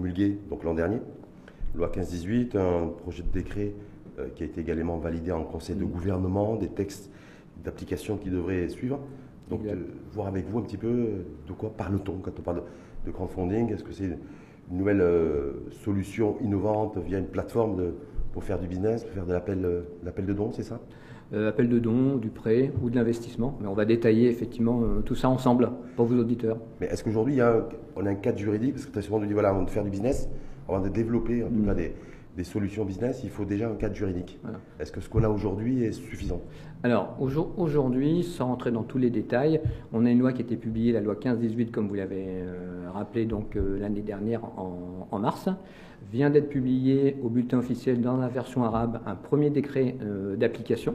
promulguée donc l'an dernier, loi 15-18, un projet de décret euh, qui a été également validé en conseil de gouvernement, des textes d'application qui devraient suivre. Donc, de voir avec vous un petit peu euh, de quoi parle-t-on quand on parle de, crowdfunding? Est-ce que c'est une nouvelle euh, solution innovante via une plateforme de- pour faire du business, pour faire de l'appel euh, l'appel de dons, c'est ça? Euh, appel de dons, du prêt ou de l'investissement. Mais on va détailler effectivement euh, tout ça ensemble pour vos auditeurs. Mais est-ce qu'aujourd'hui, on a un cadre juridique? Parce que très souvent, on nous dit, voilà, avant de faire du business, avant de développer en tout Mm. cas des, des solutions business, il faut déjà un cadre juridique. Voilà. Est-ce que ce qu'on a aujourd'hui est suffisant? Alors aujourd- aujourd'hui, sans rentrer dans tous les détails, on a une loi qui a été publiée, la loi 15-18, comme vous l'avez euh, rappelé donc euh, l'année dernière en, en mars, vient d'être publiée au bulletin officiel dans la version arabe un premier décret euh, d'application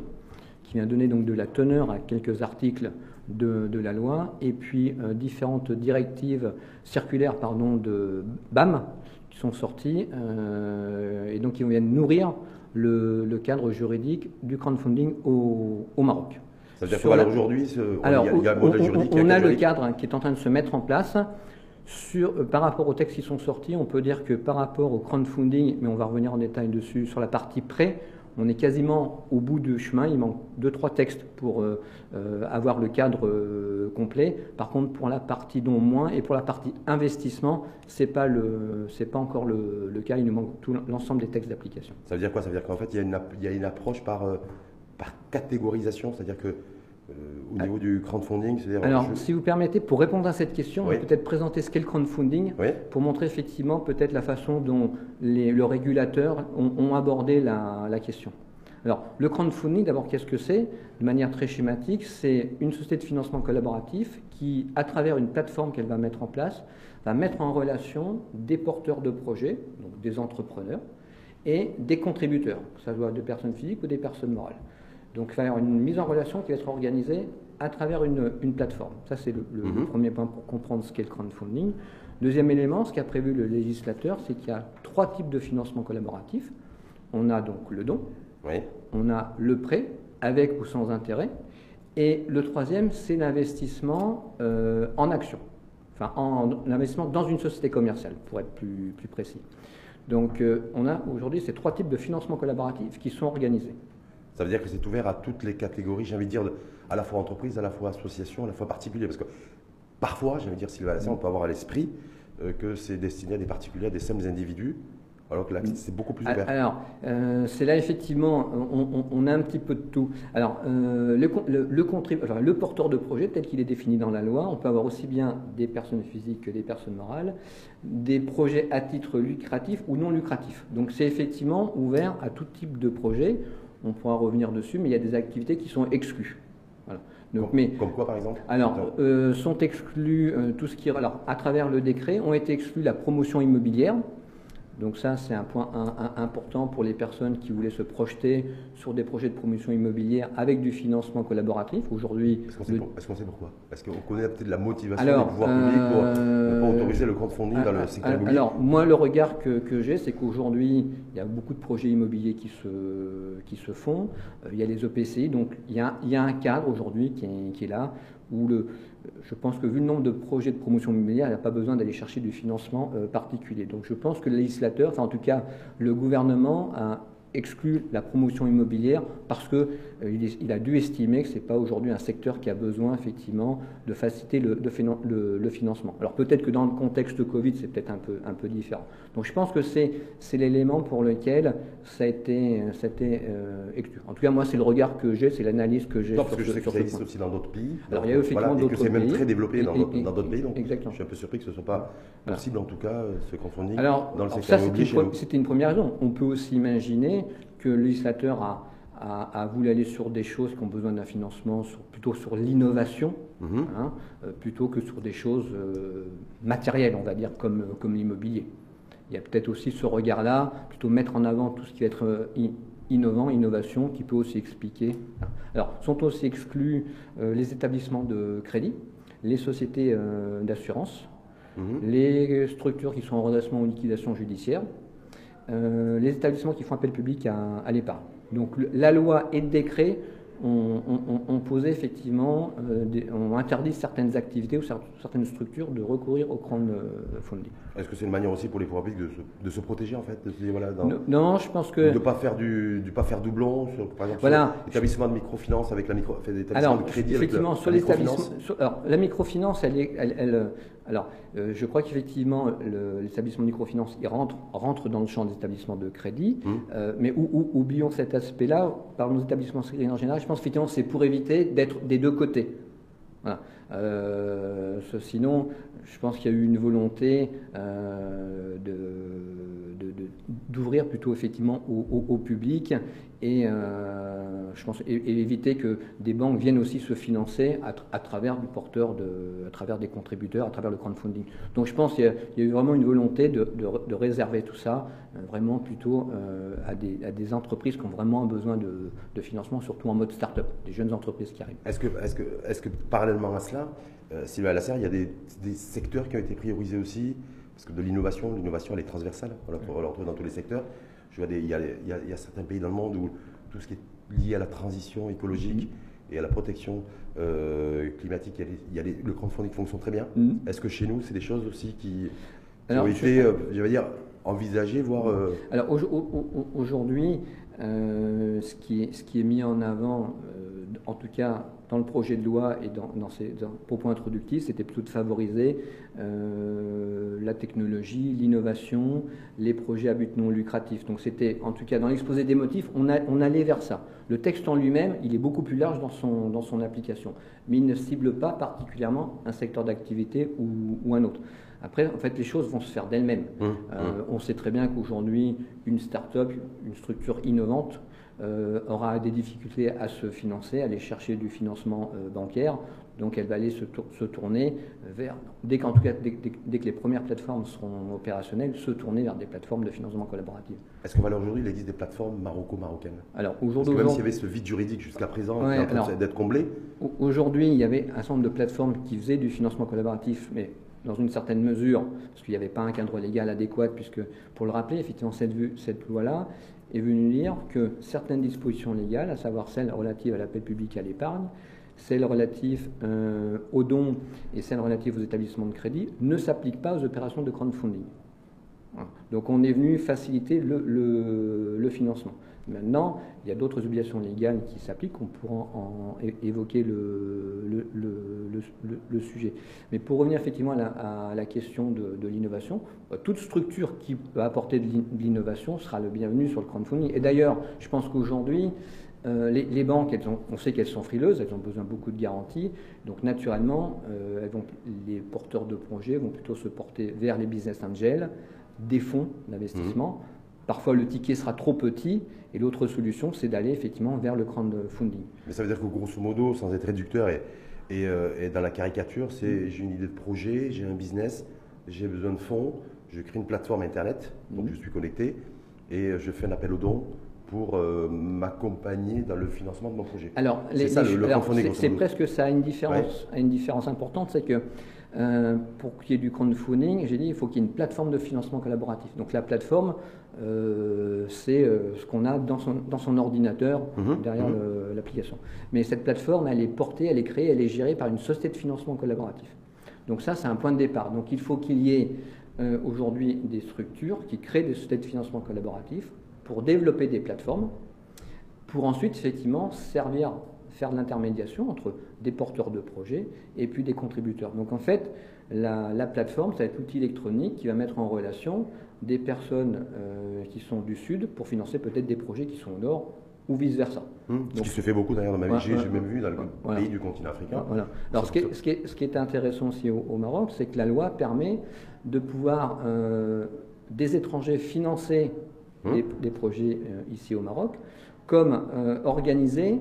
qui vient donner donc de la teneur à quelques articles de, de la loi et puis euh, différentes directives circulaires pardon, de BAM qui sont sorties euh, et donc qui viennent nourrir le, le cadre juridique du crowdfunding au, au Maroc. Ça veut dire la- aujourd'hui, ce- Alors, il y a, un on, modèle on- juridique. on a le cadre qui est en train de se mettre en place. Sur, euh, par rapport aux textes qui sont sortis, on peut dire que par rapport au crowdfunding, mais on va revenir en détail dessus, sur la partie prêt, on est quasiment au bout du chemin. Il manque deux, trois textes pour euh, euh, avoir le cadre euh, complet. Par contre, pour la partie don, moins. Et pour la partie investissement, ce n'est pas, pas encore le, le cas. Il nous manque tout l'ensemble des textes d'application. Ça veut dire quoi? Ça veut dire qu'en fait, il y a une, il y a une approche par, par catégorisation, c'est-à-dire que au niveau du crowdfunding. Alors, je- si vous permettez, pour répondre à cette question, Oui. on va peut-être présenter ce qu'est le crowdfunding. Oui, pour montrer effectivement peut-être la façon dont les, le régulateur ont, ont abordé la, la question. Alors, le crowdfunding, d'abord, qu'est-ce que c'est? De manière très schématique, c'est une société de financement collaboratif qui, à travers une plateforme qu'elle va mettre en place, va mettre en relation des porteurs de projets, donc des entrepreneurs, et des contributeurs, que ce soit des personnes physiques ou des personnes morales. Donc, il va y avoir une mise en relation qui va être organisée à travers une, une plateforme. Ça, c'est le, le- le Mhm. premier point pour comprendre ce qu'est le crowdfunding. Deuxième élément, ce qu'a prévu le législateur, c'est qu'il y a trois types de financement collaboratif. On a donc le don, oui. on a le prêt, avec ou sans intérêt, et le troisième, c'est l'investissement euh, en action, enfin en, l'investissement dans une société commerciale, pour être plus, plus précis. Donc euh, on a aujourd'hui ces trois types de financement collaboratif qui sont organisés. Ça veut dire que c'est ouvert à toutes les catégories, j'ai envie de dire, à la fois entreprise, à la fois association, à la fois particulier. Parce que parfois, j'ai envie de dire, Sylvain on peut avoir à l'esprit euh, que c'est destiné à des particuliers, à des simples individus, alors que là, c'est beaucoup plus ouvert. Alors, euh, c'est là effectivement, on, a un petit peu de tout. Alors, euh, le, le, enfin, le porteur de projet, tel qu'il est défini dans la loi, on peut avoir aussi bien des personnes physiques que des personnes morales, des projets à titre lucratif ou non lucratif. Donc, c'est effectivement ouvert à tout type de projet. On pourra revenir dessus, mais il y a des activités qui sont exclues. Voilà. Donc, comme, mais comme quoi, par exemple alors, euh, sont exclus euh, tout ce qui. Alors, à travers le décret, ont été exclus la promotion immobilière. Donc, ça, c'est un point important pour les personnes qui voulaient se projeter sur des projets de promotion immobilière avec du financement collaboratif. Aujourd'hui, Est-ce qu'on sait, le- pour- sait pourquoi? Est-ce qu'on connaît peut-être la motivation Alors, des pouvoirs publics pour ne pas euh, autoriser le crowdfunding dans le secteur ah, immobilier? Alors, moi, le regard que, que j'ai, c'est qu'aujourd'hui, il y a beaucoup de projets immobiliers qui se, qui se font. Euh, il y a les EPCI, donc il y a, il y a un cadre aujourd'hui qui est, qui est là, où le, je pense que vu le nombre de projets de promotion immobilière, il n'y a pas besoin d'aller chercher du financement euh, particulier. Donc je pense que le législateur, enfin en tout cas le gouvernement, a exclu la promotion immobilière parce que euh, il, a dû estimer que c'est pas aujourd'hui un secteur qui a besoin effectivement de faciliter le, de finan- le- le financement. Alors peut-être que dans le contexte Covid, c'est peut-être un peu, un peu différent. Donc je pense que c'est l'élément pour lequel ça a été, ça a été, euh, exclu. En tout cas, moi, c'est le regard que j'ai, c'est l'analyse que j'ai Non, sur parce que je ce- sais que sur ça ce existe point. aussi dans d'autres pays. Alors, il y a effectivement voilà, et que c'est même très développé dans Et- d'autres et- dans d'autres pays. Donc, exactement. je suis un peu surpris que ce ne soit pas Voilà. possible, en tout cas, euh, ce crowdfunding Alors, dans le alors secteur ça, c'était une, pre- nous. c'était une première raison. On peut aussi imaginer que le législateur a, a- a voulu aller sur des choses qui ont besoin d'un financement, sur- plutôt sur l'innovation, Mhm. hein, euh, plutôt que sur des choses euh, matérielles, on va dire, comme, comme l'immobilier. Il y a peut-être aussi ce regard-là, plutôt mettre en avant tout ce qui va être euh, innovant, innovation, qui peut aussi expliquer. Alors, sont aussi exclus euh, les établissements de crédit, les sociétés euh, d'assurance, Mhm. les structures qui sont en redressement ou liquidation judiciaire, euh, les établissements qui font appel public à, à l'épargne. Donc le- la loi et le décret on, posait effectivement, euh, on interdit certaines activités ou certaines structures de recourir au crowdfunding. Est-ce que c'est une manière aussi pour les pouvoirs publics de, se, protéger en fait voilà, non, je pense que de pas faire du, pas faire doublon, sur, par exemple voilà. l'établissement de microfinance avec la micro, de crédit effectivement avec sur l'établissement, alors la microfinance, elle, est, elle, alors euh, je crois qu'effectivement l'établissement de microfinance il rentre rentre dans le champ des établissements de crédit, mmh. euh, mais oublions cet aspect-là. Par nos établissements de crédit en général, je pense effectivement c'est pour éviter d'être des deux côtés. Voilà. Euh, sinon, je pense qu'il y a eu une volonté euh, d'ouvrir plutôt effectivement au, public et euh, je pense éviter que des banques viennent aussi se financer à, travers du porteur, de, à travers des contributeurs, à travers le crowdfunding. Donc je pense qu'il y, a eu vraiment une volonté de, réserver tout ça vraiment plutôt à des, entreprises qui ont vraiment besoin de, financement, surtout en mode start-up, des jeunes entreprises qui arrivent. Est-ce que, est que, est que parallèlement à cela, euh, Sylvain Lasserre, il y a des, secteurs qui ont été priorisés aussi, parce que de l'innovation, l'innovation elle est transversale, on la, retrouve dans tous les secteurs. Je vois il, y a, certains pays dans le monde où tout ce qui est lié à la transition écologique mm-hmm. et à la protection euh, climatique, il y a, le crowdfunding fonctionne très bien. Mm-hmm. Est-ce que chez nous, c'est des choses aussi qui, ont été, euh, je veux dire, envisagées, voire... Alors aujourd'hui, ce, qui est, ce qui est mis en avant, en tout cas dans le projet de loi et dans, dans ses propos introductifs, c'était plutôt de favoriser euh, la technologie, l'innovation, les projets à but non lucratif. Donc c'était, en tout cas, dans l'exposé des motifs, on, a, on, allait vers ça. Le texte en lui-même, il est beaucoup plus large dans son, dans son application, mais il ne cible pas particulièrement un secteur d'activité ou, ou un autre. Après, en fait, les choses vont se faire d'elles-mêmes. Mmh, euh, mmh. on sait très bien qu'aujourd'hui, une start-up, une structure innovante, aura des difficultés à se financer, à aller chercher du financement euh, bancaire. Donc elle va aller se, tourner vers, dès, qu'en tout cas, dès, que les premières plateformes seront opérationnelles, se tourner vers des plateformes de financement collaboratif. Est-ce qu'en valeur aujourd'hui, il existe des plateformes maroco-marocaines? Alors aujourd'hui, même s'il y avait ce vide juridique jusqu'à présent, d'être comblé. Aujourd'hui, il y avait un certain nombre de plateformes qui faisaient du financement collaboratif, mais dans une certaine mesure, parce qu'il n'y avait pas un cadre légal adéquat, puisque, pour le rappeler, effectivement, cette, cette loi-là, est venu dire que certaines dispositions légales, à savoir celles relatives à l'appel public à l'épargne, celles relatives euh, aux dons et celles relatives aux établissements de crédit, ne s'appliquent pas aux opérations de crowdfunding. Donc on est venu faciliter le financement. Maintenant, il y a d'autres obligations légales qui s'appliquent, on pourra en évoquer le, sujet. Mais pour revenir effectivement à la, question de, l'innovation, euh, toute structure qui peut apporter de l'innovation sera le bienvenu sur le crowdfunding. Et d'ailleurs, je pense qu'aujourd'hui, euh, les, banques, on sait qu'elles sont frileuses, elles ont besoin de beaucoup de garanties. Donc naturellement, euh, les porteurs de projets vont plutôt se porter vers les business angels, des fonds d'investissement. Mmh. Parfois, le ticket sera trop petit et l'autre solution, c'est d'aller effectivement vers le crowdfunding. Mais ça veut dire que grosso modo, sans être réducteur et, et, euh, dans la caricature, c'est mm. j'ai une idée de projet, j'ai un business, j'ai besoin de fonds, je crée une plateforme Internet, donc mm. je suis connecté, et je fais un appel aux dons pour euh, m'accompagner dans le financement de mon projet. Alors, c'est presque ça. Une différence, une différence importante, c'est que euh, pour qu'il y ait du crowdfunding, j'ai dit il faut qu'il y ait une plateforme de financement collaboratif. Donc la plateforme, euh, c'est euh, ce qu'on a dans son, dans son ordinateur mhm, derrière mhm. l'application. Mais cette plateforme, elle est portée, elle est créée, elle est gérée par une société de financement collaboratif. Donc ça, c'est un point de départ. Donc il faut qu'il y ait aujourd'hui des structures qui créent des sociétés de financement collaboratif pour développer des plateformes, pour ensuite effectivement servir faire de l'intermédiation entre des porteurs de projets et puis des contributeurs. Donc en fait, la, plateforme, ça va être l'outil électronique qui va mettre en relation des personnes euh, qui sont du Sud pour financer peut-être des projets qui sont au Nord ou vice-versa. Hum, ce qui se fait beaucoup d'ailleurs dans ma vie, j'ai même vu dans le pays du continent africain. Voilà. Alors ce qui, est, ce, qui est, ce qui, est, intéressant aussi au, Maroc, c'est que la loi permet de pouvoir euh, des étrangers financer hum. des, projets euh, ici au Maroc, comme organiser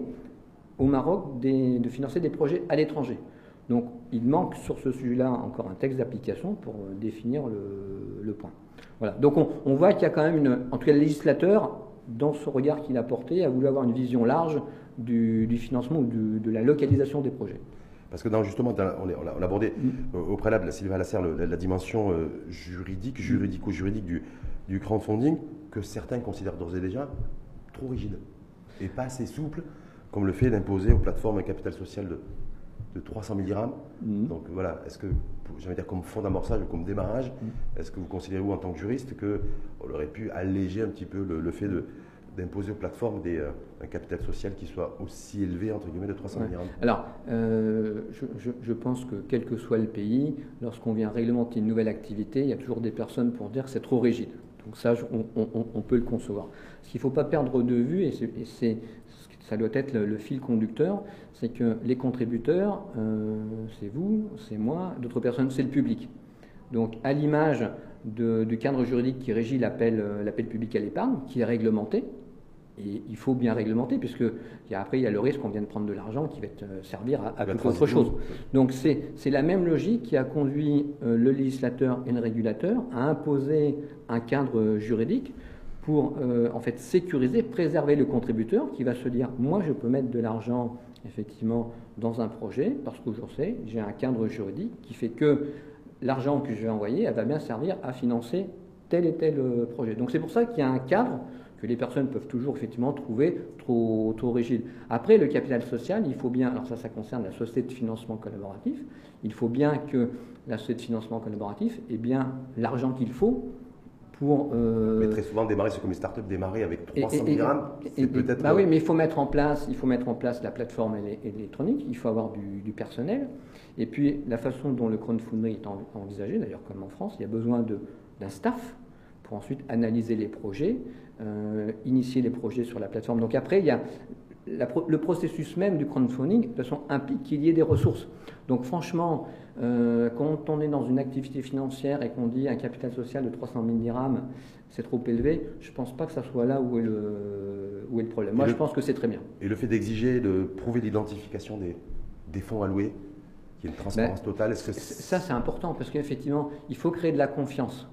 au Maroc de financer des projets à l'étranger. Donc il manque sur ce sujet-là encore un texte d'application pour euh, définir le, point. Voilà. Donc on, voit qu'il y a quand même une. En tout cas, le législateur, dans ce regard qu'il a porté, a voulu avoir une vision large du, financement ou de la localisation des projets. Parce que dans, justement, on, a, abordé mm. au préalable, Sylvain Lasserre, la, la, dimension euh, juridique, juridico-juridique du, du crowdfunding, que certains considèrent d'ores et déjà trop rigide et pas assez souple comme le fait d'imposer aux plateformes un capital social de, de 300 000 dirhams. Mhm. Donc voilà, est-ce que, j'allais dire comme fond d'amorçage ou comme démarrage, Mhm. est-ce que vous considérez, vous, en tant que juriste, qu'on aurait pu alléger un petit peu le, le fait de d'imposer aux plateformes des, euh, un capital social qui soit aussi élevé, entre guillemets, de 300 000 Ouais. dirhams? Alors, euh, je, je- je pense que quel que soit le pays, lorsqu'on vient réglementer une nouvelle activité, il y a toujours des personnes pour dire que c'est trop rigide. Donc ça, je- on, on- on peut le concevoir. Ce qu'il ne faut pas perdre de vue, et c'est- ça doit être le, le fil conducteur, c'est que les contributeurs, euh, c'est vous, c'est moi, d'autres personnes, c'est le public. Donc, à l'image du cadre juridique qui régit l'appel euh, l'appel public à l'épargne, qui est réglementé, et il faut bien réglementer, puisque il y a- après, il y a le risque qu'on vienne prendre de l'argent qui va être, euh, servir à, à La toute autre chose. Donc c'est la même logique qui a conduit euh, le législateur et le régulateur à imposer un cadre juridique pour euh, en fait sécuriser, préserver le contributeur qui va se dire moi je peux mettre de l'argent effectivement dans un projet parce que je sais j'ai un cadre juridique qui fait que l'argent que je vais envoyer va bien servir à financer tel et tel euh, projet. Donc c'est pour ça qu'il y a un cadre que les personnes peuvent toujours effectivement trouver trop, trop rigide. Après, le capital social, il faut bien, alors ça, ça concerne la société de financement collaboratif, il faut bien que la société de financement collaboratif ait bien l'argent qu'il faut pour... euh, Mais très souvent, démarrer, c'est comme une start-up, démarrer avec et- 300 et- 000 et- dirhams, et- c'est peut-être... Bah oui, mais il faut mettre en place, il faut mettre en place la plateforme électronique. Il faut avoir du, du personnel. Et puis la façon dont le crowdfunding est en- envisagé, d'ailleurs comme en France, il y a besoin d'un staff pour ensuite analyser les projets, euh, initier les projets sur la plateforme. Donc après, il y a la le processus même du crowdfunding, de toute façon, implique qu'il y ait des ressources. Donc franchement, euh, quand on est dans une activité financière et qu'on dit un capital social de 300 000 dirhams, c'est trop élevé, je ne pense pas que ça soit là où est le, où est le problème. Moi, je pense que c'est très bien. Et le fait d'exiger, de prouver l'identification des, des fonds alloués, qui est une transparence totale, est-ce que Ça, c'est important parce qu'effectivement, il faut créer de la confiance.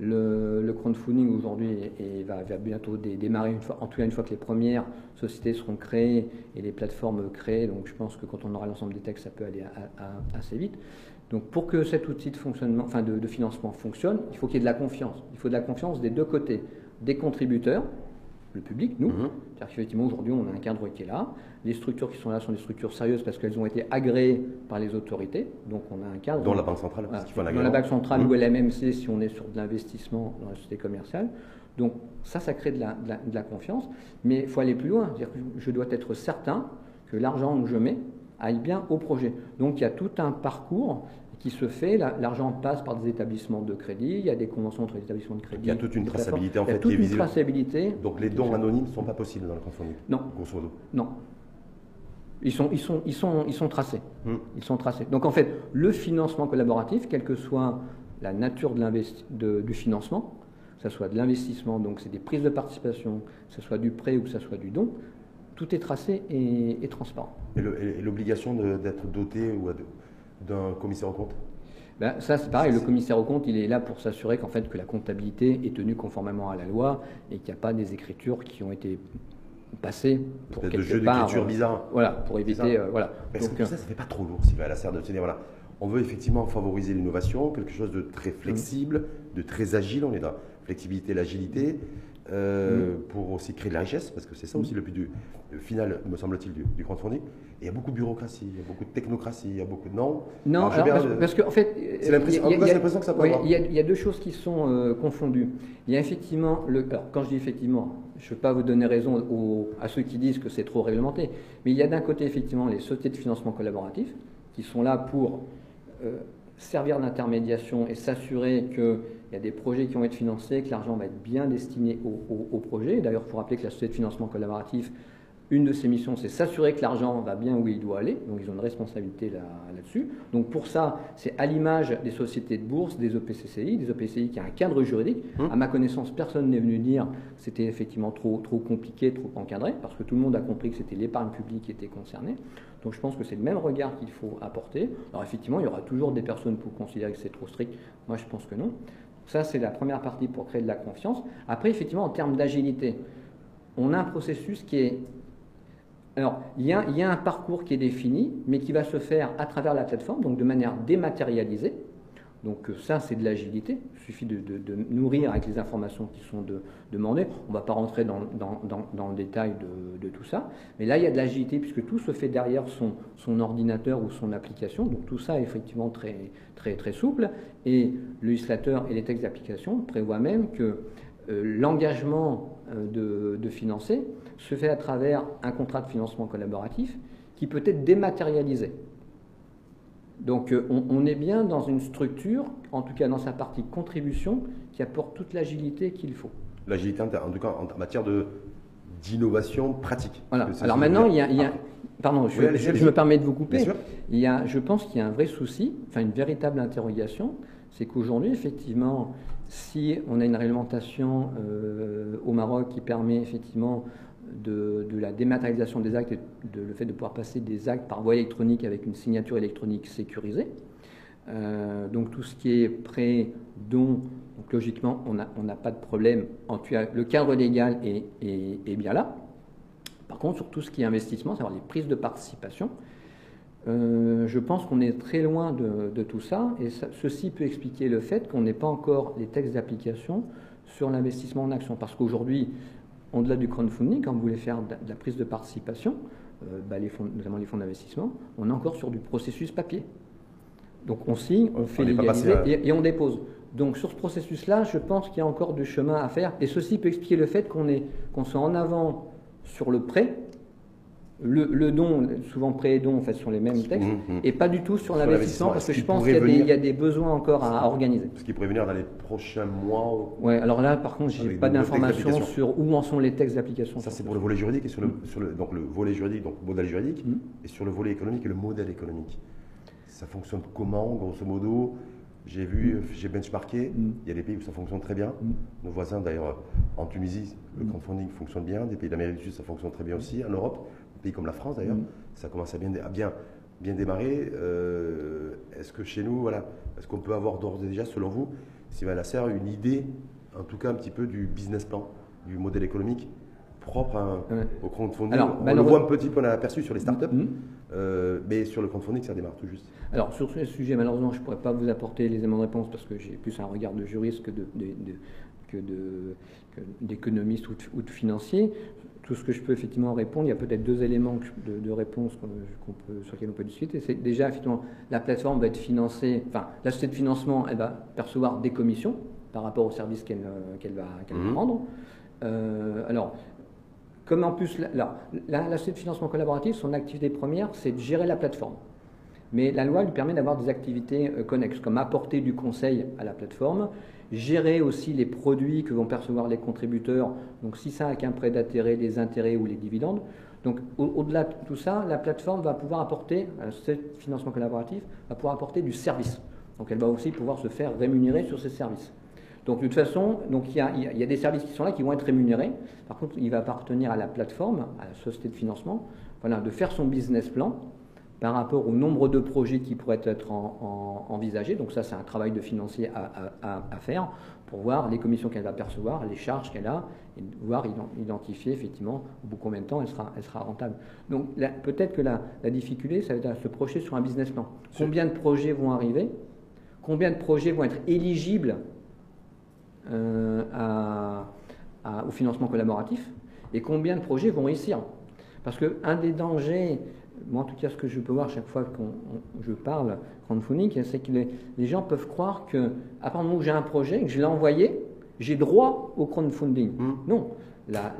Le, crowdfunding aujourd'hui va, bientôt dé- démarrer, en tout cas une fois que les premières sociétés seront créées et les plateformes créées. Donc je pense que quand on aura l'ensemble des textes, ça peut aller assez vite. Donc pour que cet outil de financement fonctionne, il faut qu'il y ait de la confiance. Il faut de la confiance des deux côtés, des contributeurs, le public, nous, Mhm. c'est-à-dire qu'effectivement, aujourd'hui, on a un cadre qui est là. Les structures qui sont là sont des structures sérieuses parce qu'elles ont été agréées par les autorités. Donc, on a un cadre. Dont la Banque centrale, Voilà. parce Dans la Banque centrale Mhm. ou l'MMC, si on est sur de l'investissement dans la société commerciale. Donc, ça, ça crée de la, de la- de la confiance. Mais il faut aller plus loin. C'est-à-dire que je dois être certain que l'argent que je mets aille bien au projet. Donc, il y a tout un parcours qui se fait. La- L'argent passe par des établissements de crédit. Il y a des conventions entre les établissements de crédit. Il y a toute une traçabilité, en Il y a fait, toute qui est une visible. traçabilité. Donc les dons anonymes ne sont pas possibles dans le crowdfunding, Non, grosso modo. non. Ils sont, ils sont, ils sont, ils sont tracés. Hmm. Ils sont tracés. Donc en fait, le financement collaboratif, quelle que soit la nature de l'investi- de- du financement, que ce soit de l'investissement, donc c'est des prises de participation, que ce soit du prêt ou que ce soit du don, tout est tracé et, et transparent. Et l'obligation d'être doté ou d'un commissaire aux comptes Ben, ça, c'est pareil, le commissaire au compte, il est là pour s'assurer qu'en fait, que la comptabilité est tenue conformément à la loi et qu'il n'y a pas des écritures qui ont été passées pour de quelque jeu part, d'écriture euh, bizarre. Voilà, pour éviter, euh, voilà. Donc, que euh, ça, ça fait pas trop lourd, Sylvain Lasserre, de se dire, voilà, on veut effectivement favoriser l'innovation, quelque chose de très flexible, de très agile, on est dans la flexibilité l'agilité, euh, pour aussi créer de la richesse, parce que c'est ça aussi le but du, final, me semble-t-il, du, du crowdfunding. Et il y a beaucoup de bureaucratie, il y a beaucoup de technocratie, il y a beaucoup de non. Non, Alors, alors, parce, parce que en fait, C'est l'impression- que ça peut oui, avoir. Il y, a, il y a deux choses qui sont euh, confondues. Il y a effectivement, le, alors quand je dis effectivement, je ne veux pas vous donner raison aux- à ceux qui disent que c'est trop réglementé, mais il y a d'un côté effectivement les sociétés de financement collaboratif qui sont là pour euh, servir d'intermédiation et s'assurer qu'il y a des projets qui vont être financés, que l'argent va être bien destiné au, au- au projet. D'ailleurs, il faut rappeler que la société de financement collaboratif, une de ses missions, c'est s'assurer que l'argent va bien où il doit aller. Donc, ils ont une responsabilité là- là-dessus. Donc, pour ça, c'est à l'image des sociétés de bourse, des OPCCI, des OPCI qui a un cadre juridique. Hum. À ma connaissance, personne n'est venu dire que c'était effectivement trop, trop compliqué, trop encadré, parce que tout le monde a compris que c'était l'épargne publique qui était concernée. Donc, je pense que c'est le même regard qu'il faut apporter. Alors, effectivement, il y aura toujours des personnes pour considérer que c'est trop strict. Moi, je pense que non. Ça, c'est la première partie pour créer de la confiance. Après, effectivement, en termes d'agilité, on a un processus qui est alors, il y, a, y a un parcours qui est défini, mais qui va se faire à travers la plateforme, donc de manière dématérialisée. Donc euh, ça, c'est de l'agilité. Il suffit de, nourrir avec les informations qui sont demandées. On ne va pas rentrer dans, le détail de, tout ça. Mais là, il y a de l'agilité puisque tout se fait derrière son, ordinateur ou son application. Donc tout ça est effectivement très, souple. Et le législateur et les textes d'application prévoient même que euh, l'engagement euh, de, financer se fait à travers un contrat de financement collaboratif qui peut être dématérialisé. Donc euh, on, est bien dans une structure, en tout cas dans sa partie contribution, qui apporte toute l'agilité qu'il faut. L'agilité, en tout cas en matière de, d'innovation pratique. Voilà. Alors maintenant, il y, a, ah. pardon, je, me permets de vous couper. Il y a, je pense qu'il y a un vrai souci, enfin une véritable interrogation, c'est qu'aujourd'hui, effectivement, si on a une réglementation euh, au Maroc qui permet effectivement de, la dématérialisation des actes et de, le fait de pouvoir passer des actes par voie électronique avec une signature électronique sécurisée. Euh, donc tout ce qui est prêt, don, logiquement on n'a pas de problème. Le cadre légal est, bien là. Par contre, sur tout ce qui est investissement, c'est-à-dire les prises de participation, euh, je pense qu'on est très loin de, tout ça, et ceci peut expliquer le fait qu'on n'ait pas encore les textes d'application sur l'investissement en action. Parce qu'aujourd'hui, au-delà du crowdfunding, quand vous voulez faire de, la prise de participation, euh, bah, les fonds, notamment les fonds d'investissement, on est encore sur du processus papier. Donc on signe, on fait légaliser et, on dépose. Donc sur ce processus-là, je pense qu'il y a encore du chemin à faire. Et ceci peut expliquer le fait qu'on qu'on soit en avant sur le prêt, le, don, souvent prêt et don, en fait, sont les mêmes textes, mmh, mmh. et pas du tout sur, l'investissement, parce que je pense qu'il y, a des besoins encore à, organiser. Ce qui pourrait venir dans les prochains mois Oui, alors là, par contre, j'ai pas d'informations sur où en sont les textes d'application. Ça, c'est pour le volet juridique, et sur le, sur le, donc le volet juridique, donc modèle juridique, mmh. et sur le volet économique et le modèle économique. Ça fonctionne comment, grosso modo? J'ai vu, j'ai benchmarké, il y a des pays où ça fonctionne très bien. Nos voisins, d'ailleurs, en Tunisie, le crowdfunding fonctionne bien. Des pays d'Amérique du Sud, ça fonctionne très bien aussi. En Europe, pays comme la France d'ailleurs, mm. ça commence à bien, bien, bien démarrer. Euh, est-ce que chez nous, voilà, est-ce qu'on peut avoir d'ores et déjà, selon vous, Sylvain Lasserre, une idée, en tout cas un petit peu du business plan, du modèle économique propre au crowdfunding On le voit un petit peu, on a aperçu sur les startups, mm. euh, mais sur le crowdfunding, ça démarre tout juste. Alors sur ce sujet, malheureusement, je ne pourrais pas vous apporter les éléments de réponse parce que j'ai plus un regard de juriste que de, que d'économiste ou, ou, de financier tout ce que je peux effectivement répondre, il y a peut-être deux éléments de, réponse peut, sur lesquels on peut discuter. C'est déjà, effectivement, la plateforme va être financée, enfin, la société de financement, elle va percevoir des commissions par rapport au service qu'elle va, mmh. rendre. Euh, alors, comme en plus, la, la, société de financement collaboratif, son activité première, c'est de gérer la plateforme. Mais la loi lui permet d'avoir des activités euh, connexes, comme apporter du conseil à la plateforme, gérer aussi les produits que vont percevoir les contributeurs, donc si ça a qu'un prêt d'intérêt, les intérêts ou les dividendes. Donc au-delà de tout ça, la plateforme va pouvoir apporter, euh, ce financement collaboratif, va pouvoir apporter du service. Donc elle va aussi pouvoir se faire rémunérer sur ces services. Donc de toute façon, donc, il, y a, il y a des services qui sont là qui vont être rémunérés. Par contre, il va appartenir à la plateforme, à la société de financement, voilà, de faire son business plan par rapport au nombre de projets qui pourraient être envisagés. Donc ça, c'est un travail de financier à, faire pour voir les commissions qu'elle va percevoir, les charges qu'elle a, et voir identifier effectivement au bout de combien de temps elle sera, elle sera rentable. Donc peut-être que la, difficulté, ça va être de se projeter sur un business plan. Combien de projets vont arriver? Combien de projets vont être éligibles euh, au financement collaboratif? Et combien de projets vont réussir? Parce qu'un des dangers moi en tout cas ce que je peux voir chaque fois que je parle crowdfunding, c'est que les, gens peuvent croire que à partir du moment où j'ai un projet, que je l'ai envoyé, j'ai droit au crowdfunding. Hmm. Non, la,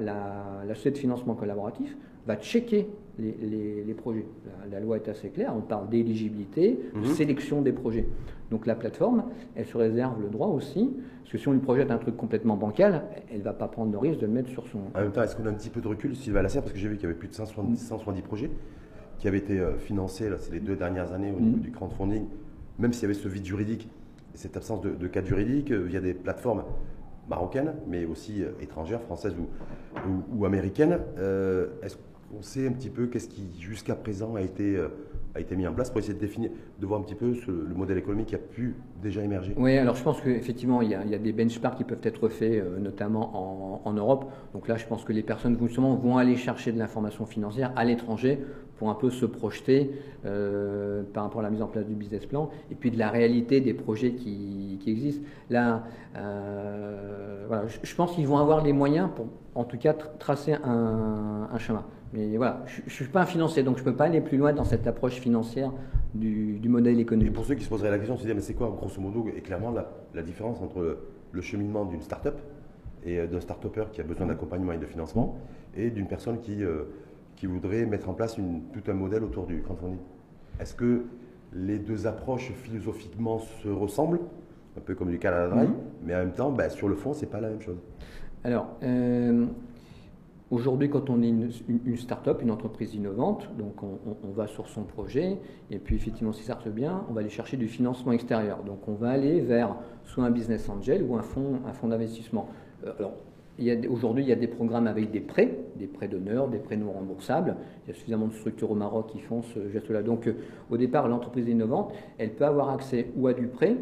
société de financement collaboratif va checker les, projets. La, loi est assez claire, on parle d'éligibilité, de hmm. sélection des projets. Donc la plateforme, elle se réserve le droit aussi, parce que si on lui projette un truc complètement bancal, elle ne va pas prendre le risque de le mettre sur son... En même temps, est-ce qu'on a un petit peu de recul, Sylvain Lasserre, parce que j'ai vu qu'il y avait plus de 170, 170 projets qui avait été euh, financé là, ces les deux dernières années au niveau mm. du crowdfunding, même s'il y avait ce vide juridique et cette absence de, cadre juridique euh, via des plateformes marocaines, mais aussi euh, étrangères, françaises ou, américaines. Est-ce qu'on sait un petit peu qu'est-ce qui jusqu'à présent a été, a été mis en place pour essayer de définir, de voir un petit peu le modèle économique qui a pu déjà émerger Oui, alors je pense qu'effectivement, il, il, y a des benchmarks qui peuvent être faits, euh, notamment en, Europe. Donc là, je pense que les personnes justement vont aller chercher de l'information financière à l'étranger pour un peu se projeter euh, par rapport à la mise en place du business plan et puis de la réalité des projets qui, existent. Là, euh, je, pense qu'ils vont avoir les moyens pour, en tout cas, tracer un chemin. Mais voilà, je ne suis pas un financier, donc je ne peux pas aller plus loin dans cette approche financière du, modèle économique. Et pour ceux qui se poseraient la question, se dire, mais c'est quoi, grosso modo, et clairement, la, différence entre le, cheminement d'une start-up et euh, d'un start-upper qui a besoin d'accompagnement et de financement, et d'une personne qui, euh, qui voudrait mettre en place une, tout un modèle autour du crowdfunding Est-ce que les deux approches philosophiquement se ressemblent, un peu comme du Canada Drive, mais en même temps, ben, sur le fond, c'est pas la même chose. Alors, euh, Aujourd'hui, quand on est une, start-up, une entreprise innovante, donc on, va sur son projet, et puis effectivement, si ça marche bien, on va aller chercher du financement extérieur. Donc on va aller vers soit un business angel ou un fonds, un d'investissement. Euh, alors, aujourd'hui, il y a des programmes avec des prêts, des prêts d'honneur, des prêts non remboursables. Il y a suffisamment de structures au Maroc qui font ce geste-là. Donc, euh, au départ, l'entreprise innovante, elle peut avoir accès ou à du prêt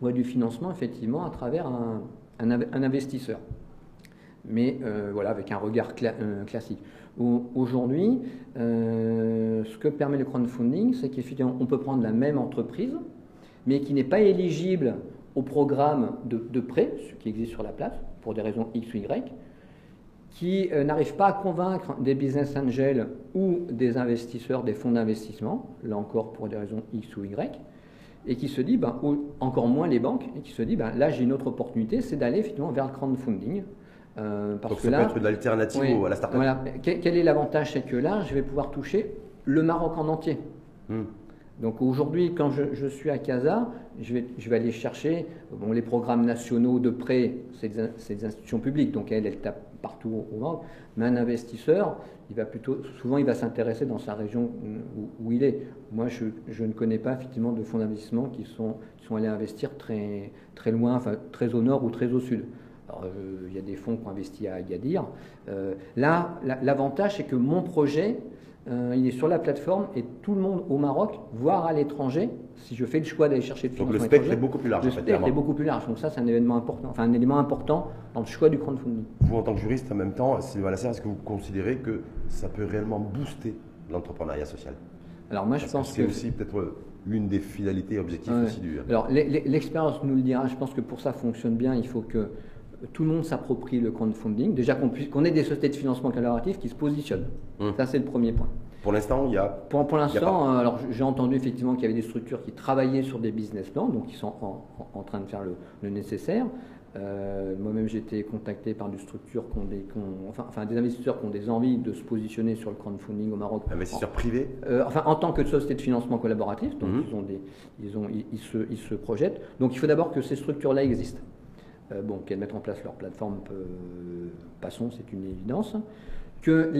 ou à du financement, effectivement, à travers un investisseur mais euh, voilà, avec un regard euh, classique. Aujourd'hui, euh, ce que permet le crowdfunding, c'est qu'effectivement, on peut prendre la même entreprise, mais qui n'est pas éligible au programme de, prêt, ce qui existe sur la place, pour des raisons X ou Y, qui n'arrive pas à convaincre des business angels ou des investisseurs, des fonds d'investissement, là encore pour des raisons X ou Y, et qui se dit, ben, ou encore moins les banques, et qui se dit, ben, là j'ai une autre opportunité, c'est d'aller effectivement vers le crowdfunding, euh, parce Donc que ça là, peut être de l'alternative à la start-up. Voilà. Quel, est l'avantage C'est que là, je vais pouvoir toucher le Maroc en entier. Hmm. Donc aujourd'hui, quand je, suis à Casa, je vais, je vais aller chercher bon, les programmes nationaux de prêt, c'est des, institutions publiques, donc elles, elles tapent partout au Maroc. Mais un investisseur, il va plutôt, souvent, il va s'intéresser dans sa région où, il est. Moi, je, je, ne connais pas effectivement de fonds d'investissement qui sont, qui sont allés investir très, très loin, enfin très au nord ou très au sud. Euh, il y a des fonds qui ont investi à Agadir. Euh, là, l'avantage, c'est que mon projet, euh, il est sur la plateforme et tout le monde au Maroc, voire à l'étranger, si je fais le choix d'aller chercher le financement. Donc le spectre est beaucoup plus large. Le spectre est beaucoup plus large. Donc ça, c'est un événement important, enfin un élément important dans le choix du crowdfunding. Vous, en tant que juriste, en même temps, Sylvain Lasserre, est-ce que vous considérez que ça peut réellement booster l'entrepreneuriat social? Alors moi, je pense que c'est aussi peut-être l'une des finalités et objectifs aussi du. Alors l'expérience nous le dira. Je pense que pour ça fonctionne bien, il faut que tout le monde s'approprie le crowdfunding. Déjà qu'on ait des sociétés de financement collaboratif qui se positionnent. Hum. Ça, c'est le premier point. Pour l'instant, il y a. Pour, pour l'instant, euh, alors j'ai entendu effectivement qu'il y avait des structures qui travaillaient sur des business plans, donc qui sont en, train de faire le, nécessaire. Euh, moi-même, j'ai été contacté par des structures qui ont des, enfin, des investisseurs qui ont des envies de se positionner sur le crowdfunding au Maroc. Investisseurs privés euh, Enfin, en tant que société de financement collaboratif, donc hum. ils, ont des, ils, ont, ils, se, ils se projettent. Donc il faut d'abord que ces structures-là existent. Euh, bon, qu'elles mettent en place leur plateforme, passons, c'est une évidence. Que,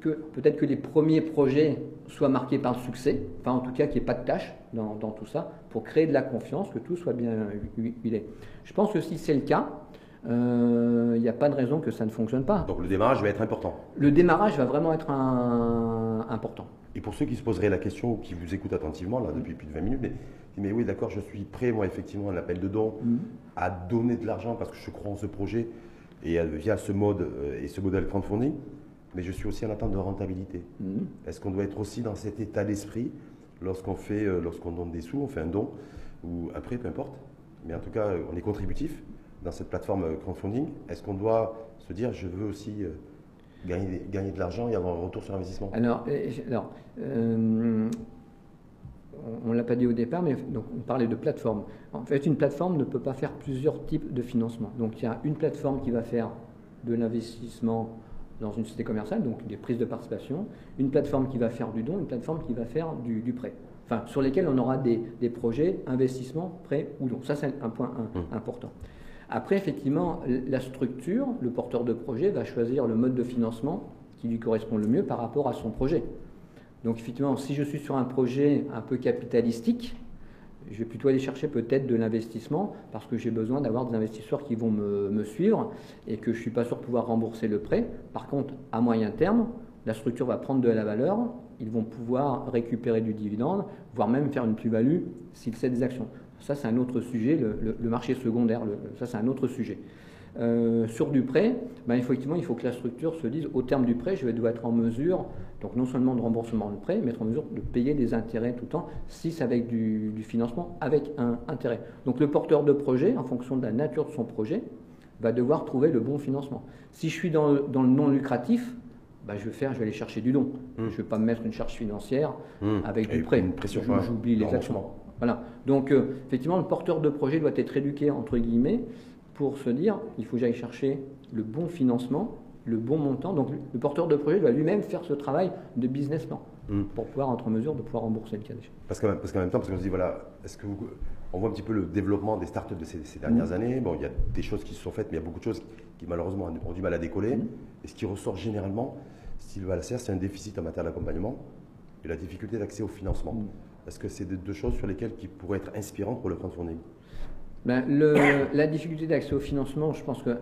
que peut-être que les premiers projets soient marqués par le succès, enfin en tout cas qu'il n'y ait pas de tâches dans, tout ça, pour créer de la confiance, que tout soit bien huilé. Je pense que si c'est le cas, il euh, n'y a pas de raison que ça ne fonctionne pas. Donc le démarrage va être important. Le démarrage va vraiment être important. Et pour ceux qui se poseraient la question ou qui vous écoutent attentivement là depuis plus de 20 minutes, mais mais oui, d'accord, je suis prêt, moi, effectivement, à l'appel de don, mm. à donner de l'argent parce que je crois en ce projet et via ce mode euh, et ce modèle crowdfunding, mais je suis aussi en attente de rentabilité. Mm. Est-ce qu'on doit être aussi dans cet état d'esprit lorsqu'on fait, euh, lorsqu'on donne des sous, on fait un don, ou après, peu importe, mais en tout cas, on est contributif dans cette plateforme euh, crowdfunding. Est-ce qu'on doit se dire, je veux aussi gagner, gagner de l'argent et avoir un retour sur investissement Alors, alors on ne l'a pas dit au départ, mais donc on parlait de plateforme. En fait, une plateforme ne peut pas faire plusieurs types de financement. Donc il y a une plateforme qui va faire de l'investissement dans une société commerciale, donc des prises de participation, une plateforme qui va faire du don, une plateforme qui va faire du, prêt. Enfin, sur lesquels on aura des, projets, investissement, prêt ou don. Ça, c'est un point mmh. important. Après, effectivement, la structure, le porteur de projet va choisir le mode de financement qui lui correspond le mieux par rapport à son projet. Donc effectivement, si je suis sur un projet un peu capitalistique, je vais plutôt aller chercher peut-être de l'investissement parce que j'ai besoin d'avoir des investisseurs qui vont me, suivre et que je ne suis pas sûr de pouvoir rembourser le prêt. Par contre, à moyen terme, la structure va prendre de la valeur ils vont pouvoir récupérer du dividende, voire même faire une plus-value s'ils cèdent des actions. Ça, c'est un autre sujet, le, marché secondaire, ça, c'est un autre sujet. Euh, sur du prêt, ben, effectivement, il faut que la structure se dise, au terme du prêt, je vais devoir être en mesure, donc non seulement de remboursement de prêt, mais être en mesure de payer des intérêts tout le temps, si c'est avec du, financement, avec un intérêt. Donc le porteur de projet, en fonction de la nature de son projet, va devoir trouver le bon financement. Si je suis dans, le non lucratif, ben, je vais faire, je vais aller chercher du don. Mmh. Je ne vais pas me mettre une charge financière mmh. avec du prêt. J'oublie les actions. Voilà. Donc, euh, effectivement, le porteur de projet doit être éduqué, entre guillemets, pour se dire il faut que j'aille chercher le bon financement, le bon montant. Donc, le porteur de projet doit lui-même faire ce travail de business plan hmm. pour pouvoir être en mesure de pouvoir rembourser le cas Parce qu'en même temps, parce qu'on se dit voilà, est-ce que on voit un petit peu le développement des startups de ces, dernières hmm. années. Bon, il y a des choses qui se sont faites, mais il y a beaucoup de choses qui, malheureusement ont du mal à décoller. Hmm. Et ce qui ressort généralement, Sylvain Lasserre, c'est un déficit en matière d'accompagnement et la difficulté d'accès au financement. Est-ce que c'est deux choses sur lesquelles qui pourraient être inspirantes pour le crowdfunding ben, La difficulté d'accès au financement, je pense que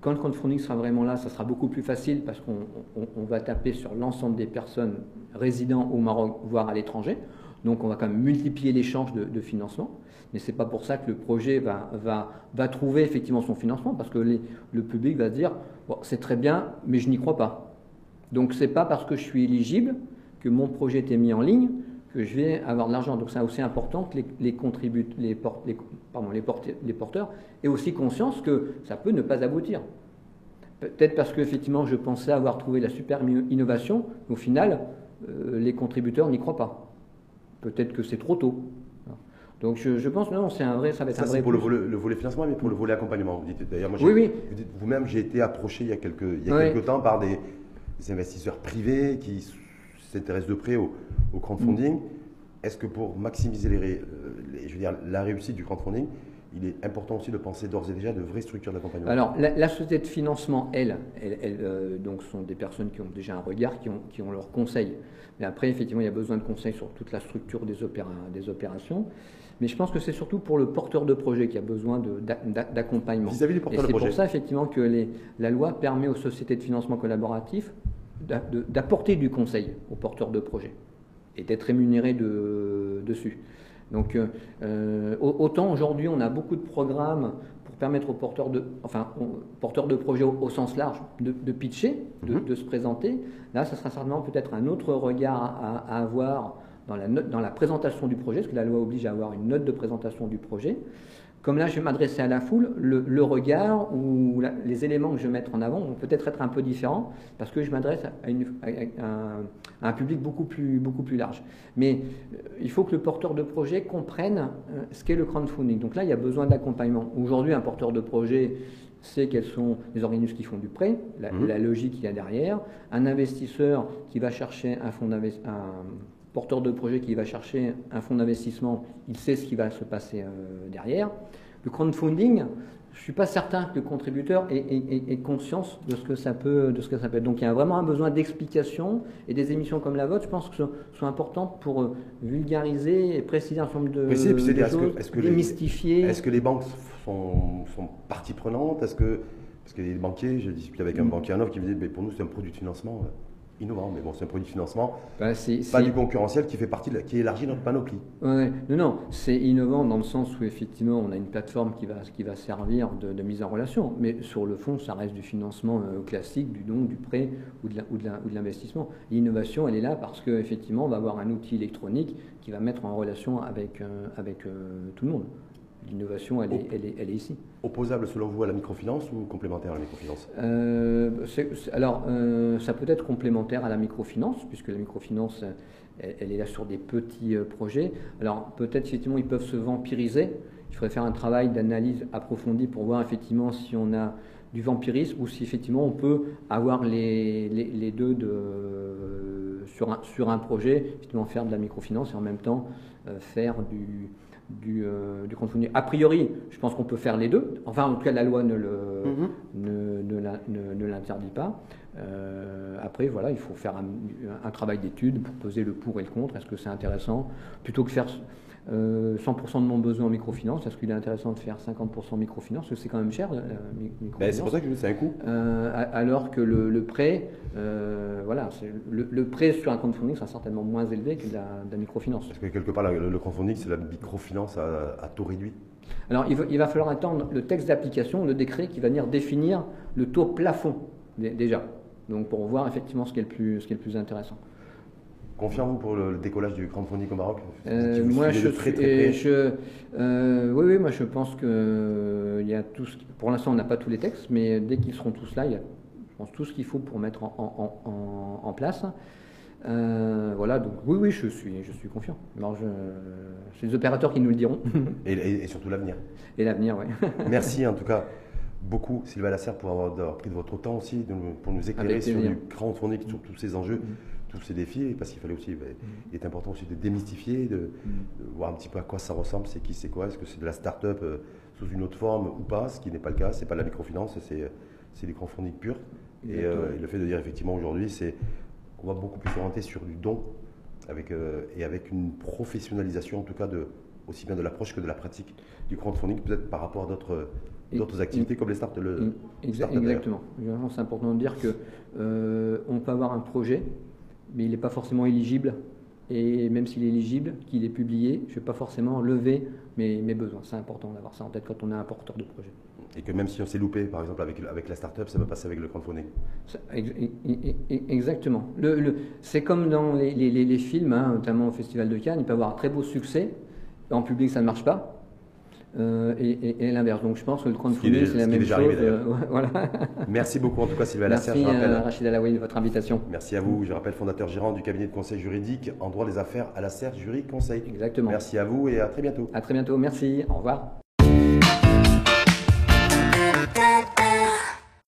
quand le crowdfunding sera vraiment là, ça sera beaucoup plus facile parce qu'on va taper sur l'ensemble des personnes résidant au Maroc, voire à l'étranger. Donc on va quand même multiplier l'échange de, financement. Mais ce n'est pas pour ça que le projet va, trouver effectivement son financement, parce que le public va dire, c'est très bien, mais je n'y crois pas. Donc ce n'est pas parce que je suis éligible que mon projet est mis en ligne que je vais avoir de l'argent. Donc c'est aussi important que les, les, les, pardon, les, les porteurs aient aussi conscience que ça peut ne pas aboutir. Peut-être parce qu'effectivement je pensais avoir trouvé la super innovation, au final, euh, les contributeurs n'y croient pas. Peut-être que c'est trop tôt. Donc je, pense non, c'est un vrai, ça va être ça, un vrai. pour le volet, financement, mais pour le volet accompagnement. Vous dites d'ailleurs, moi, oui, oui. vous-même, j'ai été approché il y a quelques, il y a quelques temps par des, des, investisseurs privés qui s'intéressent de près au, au crowdfunding. Est-ce que pour maximiser les, je veux dire, la réussite du crowdfunding, il est important aussi de penser d'ores et déjà de vraies structures d'accompagnement? Alors, la, société de financement, elle, elle, euh, donc, sont des personnes qui ont déjà un regard, qui ont, qui ont leurs conseils. Mais après, effectivement, il y a besoin de conseils sur toute la structure des, des opérations. Mais je pense que c'est surtout pour le porteur de projet qui a besoin d'accompagnement. Vis-à-vis du porteur de projet. C'est pour ça, effectivement, que les, la loi permet aux sociétés de financement collaboratif d'apporter du conseil aux porteurs de projet et d'être rémunéré de, dessus. Donc, euh, euh, autant aujourd'hui, on a beaucoup de programmes pour permettre aux porteurs de, enfin, porteurs de projets au, sens large de, pitcher, mhm. de, se présenter. Là, ça sera certainement peut-être un autre regard à, à avoir dans la, note, dans la présentation du projet, parce que la loi oblige à avoir une note de présentation du projet. Comme là, je vais m'adresser à la foule, le, regard ou les éléments que je vais mettre en avant vont peut-être être un peu différents parce que je m'adresse à, un, public beaucoup plus, beaucoup plus large. Mais euh, il faut que le porteur de projet comprenne euh, ce qu'est le crowdfunding. Donc là, il y a besoin d'accompagnement. Aujourd'hui, un porteur de projet sait quels sont les organismes qui font du prêt, la, mmh. logique qu'il y a derrière. Un investisseur qui va chercher un fonds d'investissement porteur de projet qui va chercher un fonds d'investissement, il sait ce qui va se passer euh, derrière. Le crowdfunding, je ne suis pas certain que le contributeur ait, conscience de ce, que ça peut, de ce que ça peut être. Donc il y a vraiment un besoin d'explication et des émissions comme la vôtre, je pense que sont, sont importantes pour euh, vulgariser et préciser un certain nombre de, choses, est-ce que, démystifier. Est-ce que les banques sont, sont partie prenante Est-ce que parce que les banquiers, j'ai discuté avec un mm. banquier en qui me disait, pour nous c'est un produit de financement innovant, mais bon, c'est un produit de financement, bah, pas du concurrentiel qui fait partie, qui élargit notre panoplie. Ouais, non, non, c'est innovant dans le sens où effectivement on a une plateforme qui va, qui va servir de, mise en relation, mais sur le fond, ça reste du financement euh, classique, du don, du prêt ou de, l'investissement. L'innovation, elle est là parce qu'effectivement, on va avoir un outil électronique qui va mettre en relation avec, euh, avec euh, tout le monde. L'innovation, elle, est, elle, est, elle est, ici. Opposable selon vous à la microfinance ou complémentaire à la microfinance? Euh, Alors, euh, ça peut être complémentaire à la microfinance, puisque la microfinance, elle, est là sur des petits euh, projets. Alors, peut-être effectivement, ils peuvent se vampiriser. Il faudrait faire un travail d'analyse approfondi pour voir effectivement si on a du vampirisme ou si effectivement on peut avoir les, les, les deux de, sur, un, sur un projet, effectivement faire de la microfinance et en même temps faire du du, euh, du crowdfunding. A priori, je pense qu'on peut faire les deux. Enfin, en tout cas, la loi ne, mhm. ne, l'interdit pas. Euh, après, voilà, il faut faire un, travail d'étude pour poser le pour et le contre. Est-ce que c'est intéressant? Plutôt que faire euh, 100% de mon besoin en microfinance. Est-ce qu'il est intéressant de faire 50% microfinance Parce que c'est quand même cher, mi- Ben, microfinance. c'est pour ça que je c'est un coût. Euh, alors que le, le prêt, euh, voilà, le, le prêt sur un crowdfunding sera certainement moins élevé que de la, de la microfinance. Parce que quelque part, le, le crowdfunding, c'est la microfinance à, à taux réduit. Alors il va, il va falloir attendre le texte d'application, le décret qui va venir définir le taux plafond dé- déjà. Donc pour voir effectivement ce qui est le plus, ce qui est le plus intéressant. Confiant, vous, pour le, le décollage du crowdfunding au Maroc Euh, moi, je, très, très euh, oui, oui, moi je pense que euh, il y a tout. ce qui- pour l'instant, on n'a pas tous les textes, mais dès qu'ils seront tous là, il y a, je pense, tout ce qu'il faut pour mettre en, en- en- en place. Euh, voilà, donc oui, oui, je suis, je suis confiant. Je, c'est les opérateurs qui nous le diront. Et, et- et surtout l'avenir. Et l'avenir, oui. Merci en tout cas beaucoup, Sylvain Lasserre, pour avoir, pris de votre temps aussi, de pour nous éclairer sur du crowdfunding, sur tous ces enjeux, tous ces défis, parce qu'il fallait aussi, ben, il est important aussi de démystifier, de, de voir un petit peu à quoi ça ressemble, c'est qui, c'est quoi, est-ce que c'est de la start-up euh, sous une autre forme ou pas, ce qui n'est pas le cas, c'est pas de la microfinance, c'est, c'est du crowdfunding pur. Et, euh, et le fait de dire effectivement aujourd'hui, c'est on va beaucoup plus s'orienter sur du don avec, euh, et avec une professionnalisation en tout cas de, aussi bien de l'approche que de la pratique du crowdfunding, peut-être par rapport à d'autres, d'autres activités comme les startups. le- start-up, exactement. C'est important de dire que euh, on peut avoir un projet, mais il n'est pas forcément éligible. Et même s'il est éligible, qu'il est publié, je ne vais pas forcément lever mes, mes besoins. C'est important d'avoir ça en tête quand on est un porteur de projet. Et que même si on s'est loupé, par exemple, avec, avec la startup, ça va passer avec le crowdfunding. E- e- e- Exactement. Le, le- c'est comme dans les, les- les- les films, hein, notamment au Festival de Cannes, il peut avoir un très beau succès. En public, ça ne marche pas. Euh, et et- et l'inverse. Donc je pense que le crowdfunding, c'est ce la même chose. arrivé, euh, voilà. Merci beaucoup en tout cas Sylvain Merci Lasserre, je rappelle. euh, Rachid Alaoui de votre invitation. Merci à vous, je rappelle fondateur gérant du cabinet de conseil juridique en droit des affaires à la Serre Jury Conseil. Exactement. Merci à vous et à très bientôt. À très bientôt. Merci. Au revoir.